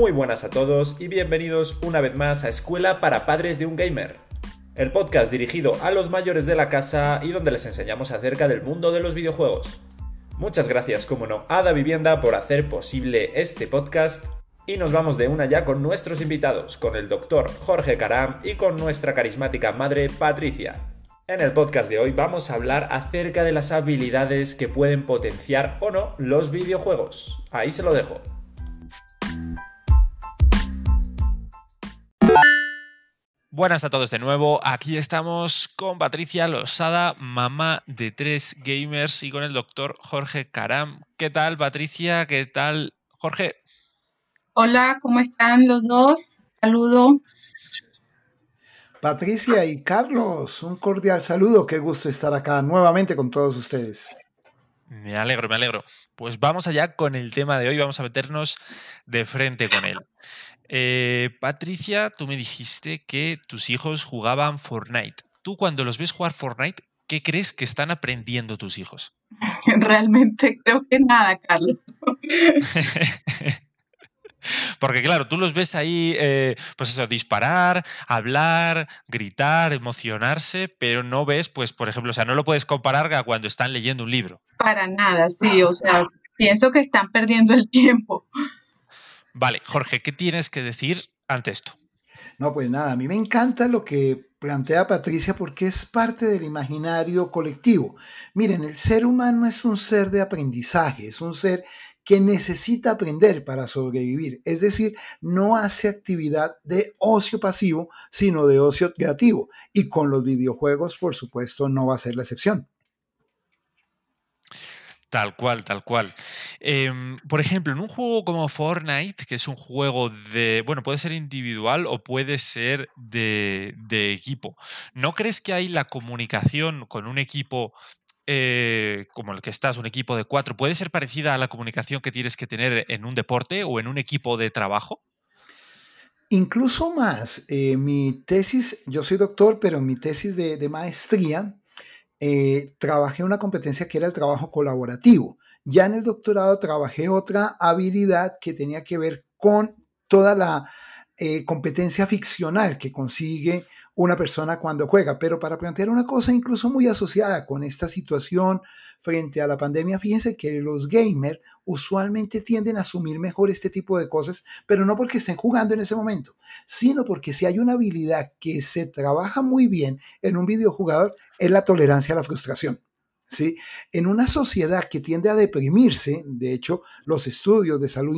Muy buenas a todos y bienvenidos una vez más a Escuela para Padres de un Gamer, el podcast dirigido a los mayores de la casa y donde les enseñamos acerca del mundo de los videojuegos. Muchas gracias, como no, a Da Vivienda por hacer posible este podcast y nos vamos de una ya con nuestros invitados, con el doctor Jorge Caram y con nuestra carismática madre Patricia. En el podcast de hoy vamos a hablar acerca de las habilidades que pueden potenciar o no los videojuegos. Ahí se lo dejo. Buenas a todos de nuevo, aquí estamos con Patricia Losada, mamá de tres gamers y con el doctor Jorge Caram. ¿Qué tal Patricia? ¿Qué tal Jorge? Hola, ¿cómo están los dos? Saludo. Patricia y Carlos, un cordial saludo, qué gusto estar acá nuevamente con todos ustedes. Me alegro, me alegro. Pues vamos allá con el tema de hoy, vamos a meternos de frente con él. Eh, Patricia, tú me dijiste que tus hijos jugaban Fortnite. Tú cuando los ves jugar Fortnite, ¿qué crees que están aprendiendo tus hijos? Realmente creo que nada, Carlos. Porque claro, tú los ves ahí, eh, pues eso, disparar, hablar, gritar, emocionarse, pero no ves, pues, por ejemplo, o sea, no lo puedes comparar a cuando están leyendo un libro. Para nada, sí, o sea, pienso que están perdiendo el tiempo. Vale, Jorge, ¿qué tienes que decir ante esto? No, pues nada, a mí me encanta lo que plantea Patricia porque es parte del imaginario colectivo. Miren, el ser humano es un ser de aprendizaje, es un ser que necesita aprender para sobrevivir. Es decir, no hace actividad de ocio pasivo, sino de ocio creativo. Y con los videojuegos, por supuesto, no va a ser la excepción. Tal cual, tal cual. Em, por ejemplo, en un juego como Fortnite, que es un juego de, bueno, puede ser individual o puede ser de, equipo, ¿no crees que hay la comunicación con un equipo eh, como el que estás, un equipo de cuatro, puede ser parecida a la comunicación que tienes que tener en un deporte o en un equipo de trabajo? Incluso más, eh, mi tesis, yo soy doctor, pero mi tesis de, de maestría eh, trabajé una competencia que era el trabajo colaborativo. Ya en el doctorado trabajé otra habilidad que tenía que ver con toda la eh, competencia ficcional que consigue una persona cuando juega. Pero para plantear una cosa incluso muy asociada con esta situación frente a la pandemia, fíjense que los gamers usualmente tienden a asumir mejor este tipo de cosas, pero no porque estén jugando en ese momento, sino porque si hay una habilidad que se trabaja muy bien en un videojugador, es la tolerancia a la frustración. ¿Sí? En una sociedad que tiende a deprimirse, de hecho, los estudios de salud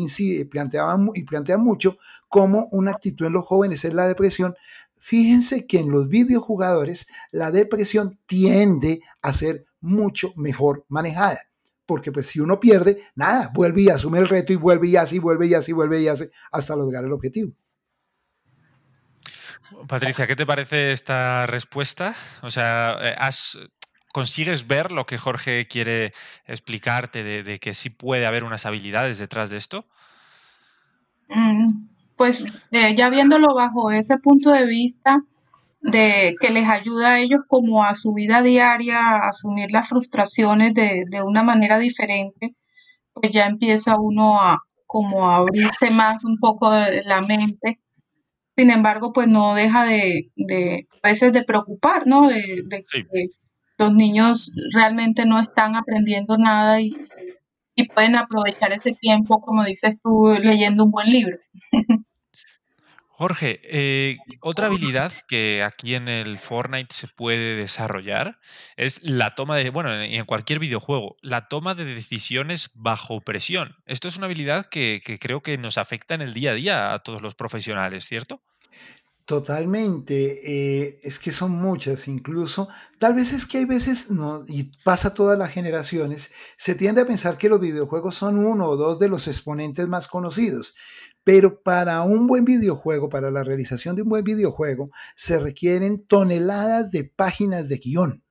planteaban y plantean mucho cómo una actitud en los jóvenes es la depresión, Fíjense que en los videojugadores la depresión tiende a ser mucho mejor manejada. Porque pues si uno pierde, nada, vuelve y asume el reto y vuelve y así, vuelve y así, vuelve y así, hasta lograr el objetivo. Patricia, ¿qué te parece esta respuesta? O sea, eh, ¿consigues ver lo que Jorge quiere explicarte de, que sí puede haber unas habilidades detrás de esto? Mm, pues eh, ya viéndolo bajo ese punto de vista de que les ayuda a ellos como a su vida diaria, a asumir las frustraciones de, una manera diferente, pues ya empieza uno a como a abrirse más un poco la mente. Sin embargo, pues no deja de, a veces de preocupar, ¿no? De, que los niños realmente no están aprendiendo nada y, y pueden aprovechar ese tiempo, como dices tú, leyendo un buen libro. Jorge, eh, otra habilidad que aquí en el Fortnite se puede desarrollar es la toma de, bueno, en cualquier videojuego, la toma de decisiones bajo presión. Esto es una habilidad que, creo que nos afecta en el día a día a todos los profesionales, ¿cierto? Totalmente, eh, es que son muchas, incluso, tal vez es que hay veces, no, y pasa todas las generaciones, se tiende a pensar que los videojuegos son uno o dos de los exponentes más conocidos, pero para un buen videojuego, para la realización de un buen videojuego, se requieren toneladas de páginas de guion.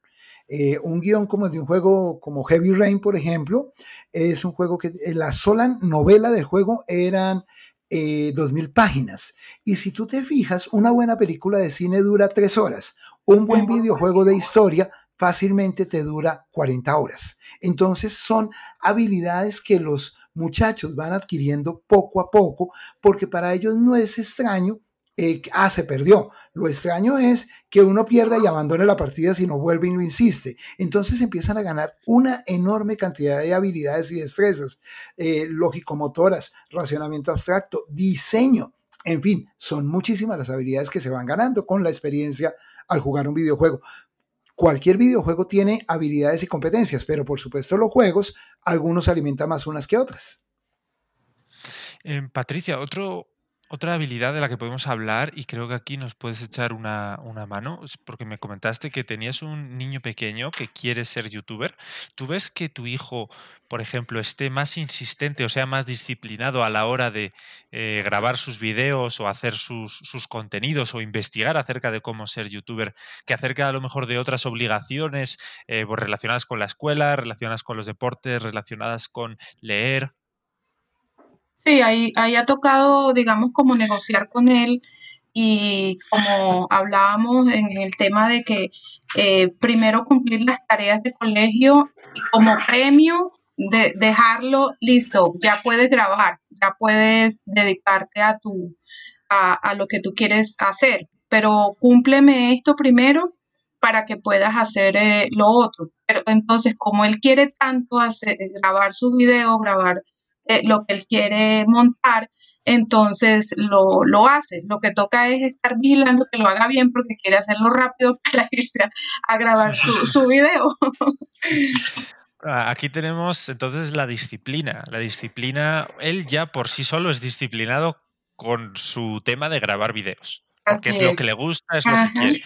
Eh, un guion como de un juego como Heavy Rain, por ejemplo, es un juego que la sola novela del juego eran eh, 2.000 páginas. Y si tú te fijas, una buena película de cine dura tres horas. Un buen videojuego de historia fácilmente te dura 40 horas. Entonces son habilidades que los muchachos van adquiriendo poco a poco, porque para ellos no es extraño eh, ah, se perdió. Lo extraño es que uno pierda y abandone la partida si no vuelve y no insiste. Entonces empiezan a ganar una enorme cantidad de habilidades y destrezas, eh, lógico-motoras, racionamiento abstracto, diseño. En fin, son muchísimas las habilidades que se van ganando con la experiencia al jugar un videojuego. Cualquier videojuego tiene habilidades y competencias, pero por supuesto los juegos, algunos alimentan más unas que otras. Eh, Patricia, otro, otra habilidad de la que podemos hablar, y creo que aquí nos puedes echar una, mano, porque me comentaste que tenías un niño pequeño que quiere ser youtuber. ¿Tú ves que tu hijo, por ejemplo, esté más insistente o sea más disciplinado a la hora de eh, grabar sus videos o hacer sus, contenidos o investigar acerca de cómo ser youtuber, que acerca a lo mejor de otras obligaciones eh, pues relacionadas con la escuela, relacionadas con los deportes, relacionadas con leer? Sí, ahí, ahí ha tocado, digamos, como negociar con él y como hablábamos en el tema de que eh, primero cumplir las tareas de colegio y como premio de dejarlo listo, ya puedes grabar, ya puedes dedicarte a tu a, a, lo que tú quieres hacer, pero cúmpleme esto primero para que puedas hacer eh, lo otro. Pero entonces, como él quiere tanto hacer, grabar su video, grabar eh, lo que él quiere montar, entonces lo, lo, hace. Lo que toca es estar vigilando que lo haga bien porque quiere hacerlo rápido para irse a, grabar su, su video. Ah, aquí tenemos entonces la disciplina. La disciplina, él ya por sí solo es disciplinado con su tema de grabar videos. Porque es, lo que le gusta, es lo que quiere.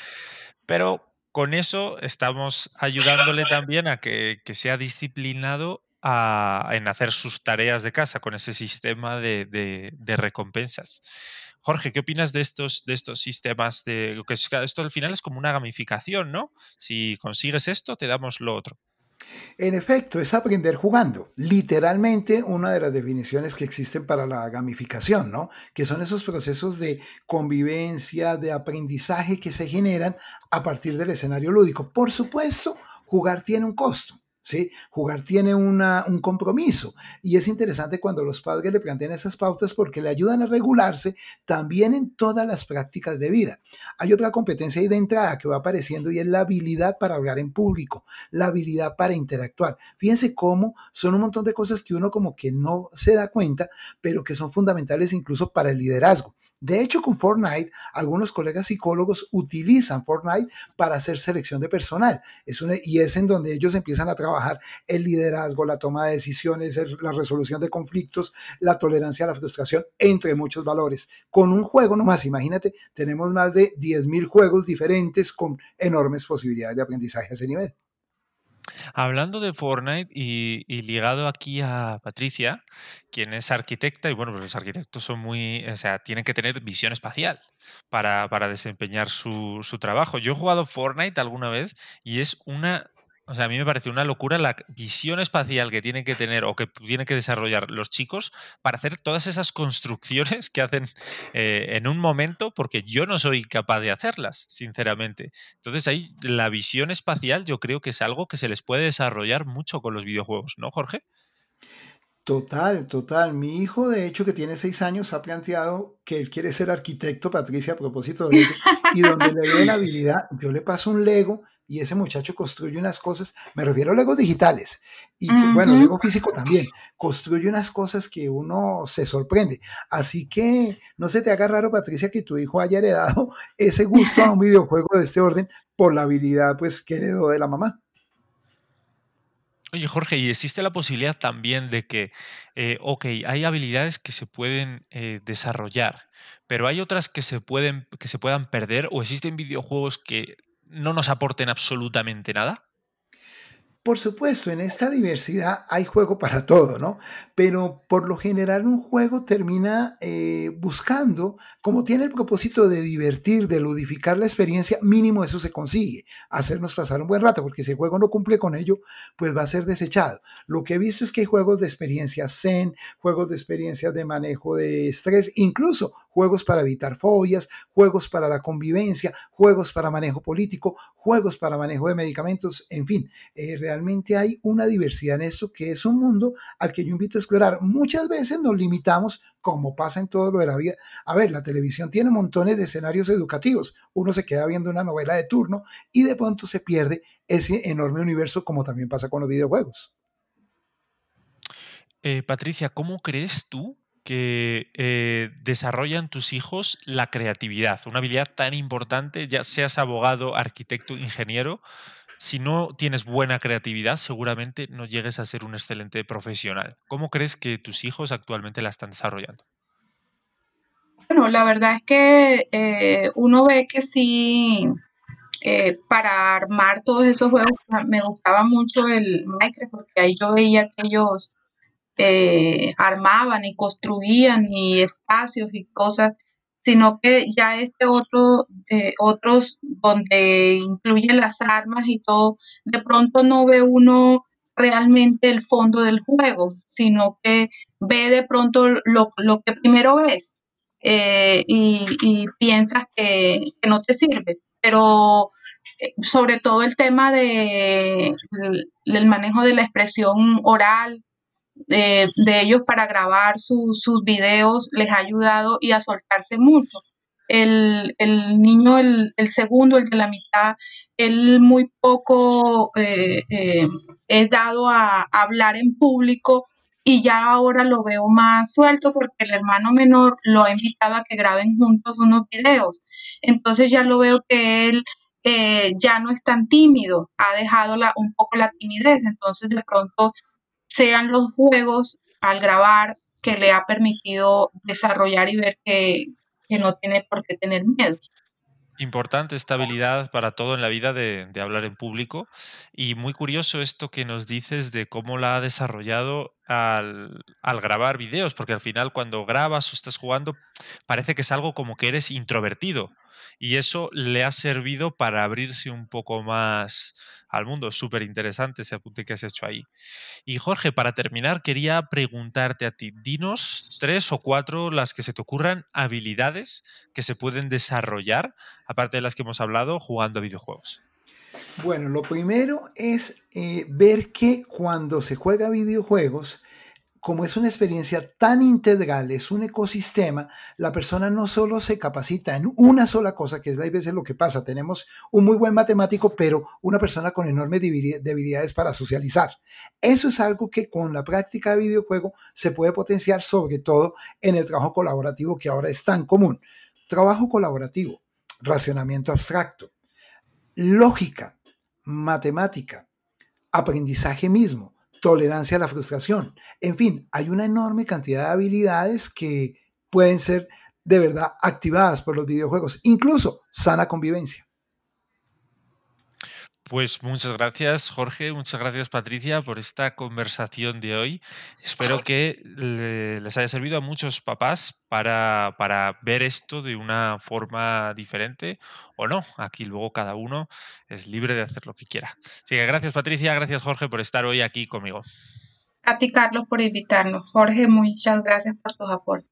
Pero con eso estamos ayudándole también a que, que sea disciplinado en hacer sus tareas de casa con ese sistema de, recompensas. Jorge, ¿qué opinas de estos, de sistemas? De, que esto al final es como una gamificación, ¿no? Si consigues esto, te damos lo otro. En efecto, es aprender jugando. Literalmente una de las definiciones que existen para la gamificación, ¿no? Que son esos procesos de convivencia, de aprendizaje que se generan a partir del escenario lúdico. Por supuesto, jugar tiene un costo. ¿Sí? Jugar tiene un compromiso y es interesante cuando los padres le plantean esas pautas porque le ayudan a regularse también en todas las prácticas de vida. Hay otra competencia ahí de entrada que va apareciendo y es la habilidad para hablar en público, la habilidad para interactuar. Fíjense cómo son un montón de cosas que uno como que no se da cuenta, pero que son fundamentales incluso para el liderazgo. De hecho, con Fortnite, algunos colegas psicólogos utilizan Fortnite para hacer selección de personal. Es y es en donde ellos empiezan a trabajar el liderazgo, la toma de decisiones, la resolución de conflictos, la tolerancia a la frustración, entre muchos valores. Con un juego nomás, imagínate, tenemos más de 10.000 juegos diferentes con enormes posibilidades de aprendizaje a ese nivel. Hablando de Fortnite y, ligado aquí a Patricia, quien es arquitecta, y bueno, pues los arquitectos son muy, o sea, tienen que tener visión espacial para, para desempeñar su, su trabajo. Yo he jugado Fortnite alguna vez y es una o sea, a mí me parece una locura la visión espacial que tienen que tener o que tienen que desarrollar los chicos para hacer todas esas construcciones que hacen eh, en un momento, porque yo no soy capaz de hacerlas, sinceramente. Entonces ahí la visión espacial yo creo que es algo que se les puede desarrollar mucho con los videojuegos, ¿no, Jorge? Total, total. Mi hijo, de hecho, que tiene seis años, ha planteado que él quiere ser arquitecto, Patricia, a propósito de ello, y donde le doy la habilidad, yo le paso un Lego y ese muchacho construye unas cosas, me refiero a Legos digitales, y bueno, Lego físico también, construye unas cosas que uno se sorprende. Así que no se te haga raro, Patricia, que tu hijo haya heredado ese gusto a un videojuego de este orden por la habilidad pues, que heredó de la mamá. Oye, Jorge, ¿y existe la posibilidad también de que, eh, ok, hay habilidades que se pueden eh, desarrollar, pero hay otras que se, pueden, que se puedan perder o existen videojuegos que no nos aporten absolutamente nada? Por supuesto, en esta diversidad hay juego para todo, ¿no? Pero por lo general un juego termina eh, buscando, como tiene el propósito de divertir, de ludificar la experiencia, mínimo eso se consigue, hacernos pasar un buen rato, porque si el juego no cumple con ello, pues va a ser desechado. Lo que he visto es que hay juegos de experiencia zen, juegos de experiencia de manejo de estrés, incluso juegos para evitar fobias, juegos para la convivencia, juegos para manejo político, juegos para manejo de medicamentos, en fin, eh, realmente hay una diversidad en esto que es un mundo al que yo invito a explorar. Muchas veces nos limitamos, como pasa en todo lo de la vida. A ver, la televisión tiene montones de escenarios educativos. Uno se queda viendo una novela de turno y de pronto se pierde ese enorme universo como también pasa con los videojuegos. Eh, Patricia, ¿cómo crees tú que eh, desarrollan tus hijos la creatividad? Una habilidad tan importante, ya seas abogado, arquitecto, ingeniero. Si no tienes buena creatividad, seguramente no llegues a ser un excelente profesional. ¿Cómo crees que tus hijos actualmente la están desarrollando? Bueno, la verdad es que eh, uno ve que sí, para armar todos esos juegos me gustaba mucho el Minecraft porque ahí yo veía que ellos eh, armaban y construían y espacios y cosas, sino que ya este otro, eh, otros donde incluyen las armas y todo, de pronto no ve uno realmente el fondo del juego, sino que ve de pronto lo, que primero ves eh, y, piensas que, no te sirve. Pero sobre todo el tema de el manejo de la expresión oral, de, ellos para grabar sus videos les ha ayudado y a soltarse mucho. El, niño, el, segundo, el de la mitad, él muy poco eh, eh, es dado a, hablar en público y ya ahora lo veo más suelto porque el hermano menor lo ha invitado a que graben juntos unos videos. Entonces ya lo veo que él eh, ya no es tan tímido, ha dejado la, un poco la timidez, entonces de pronto sean los juegos al grabar que le ha permitido desarrollar y ver que, no tiene por qué tener miedo. Importante esta habilidad para todo en la vida de, hablar en público y muy curioso esto que nos dices de cómo la ha desarrollado al, grabar videos, porque al final cuando grabas o estás jugando parece que es algo como que eres introvertido y eso le ha servido para abrirse un poco más al mundo. Súper interesante ese apunte que has hecho ahí. Y Jorge, para terminar, quería preguntarte a ti, dinos tres o cuatro las que se te ocurran habilidades que se pueden desarrollar, aparte de las que hemos hablado, jugando a videojuegos. Bueno, lo primero es eh, ver que cuando se juega videojuegos, como es una experiencia tan integral, es un ecosistema, la persona no solo se capacita en una sola cosa, que es a veces lo que pasa, tenemos un muy buen matemático, pero una persona con enormes debilidades para socializar. Eso es algo que con la práctica de videojuego se puede potenciar, sobre todo en el trabajo colaborativo que ahora es tan común. Trabajo colaborativo, racionamiento abstracto, lógica, matemática, aprendizaje mismo tolerancia a la frustración. En fin, hay una enorme cantidad de habilidades que pueden ser de verdad activadas por los videojuegos, incluso sana convivencia. Pues muchas gracias Jorge, muchas gracias Patricia por esta conversación de hoy. Espero que les haya servido a muchos papás para, para, ver esto de una forma diferente o no. Aquí luego cada uno es libre de hacer lo que quiera. Así que gracias Patricia, gracias Jorge por estar hoy aquí conmigo. A ti Carlos por invitarnos. Jorge, muchas gracias por tus aportes.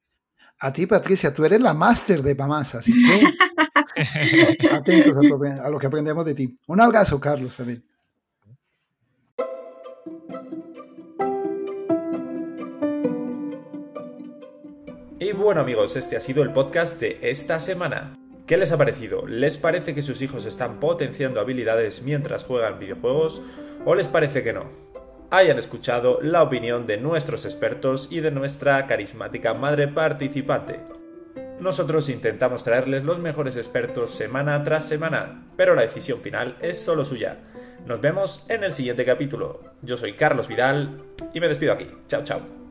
A ti Patricia, tú eres la máster de mamás, así que... Atentos a, lo que aprendemos de ti. Un abrazo, Carlos, también. Y bueno amigos, este ha sido el podcast de esta semana. ¿Qué les ha parecido? ¿Les parece que sus hijos están potenciando habilidades mientras juegan videojuegos o les parece que no? Hayan escuchado la opinión de nuestros expertos y de nuestra carismática madre participante. Nosotros intentamos traerles los mejores expertos semana tras semana, pero la decisión final es solo suya. Nos vemos en el siguiente capítulo. Yo soy Carlos Vidal y me despido aquí. Chao, chao.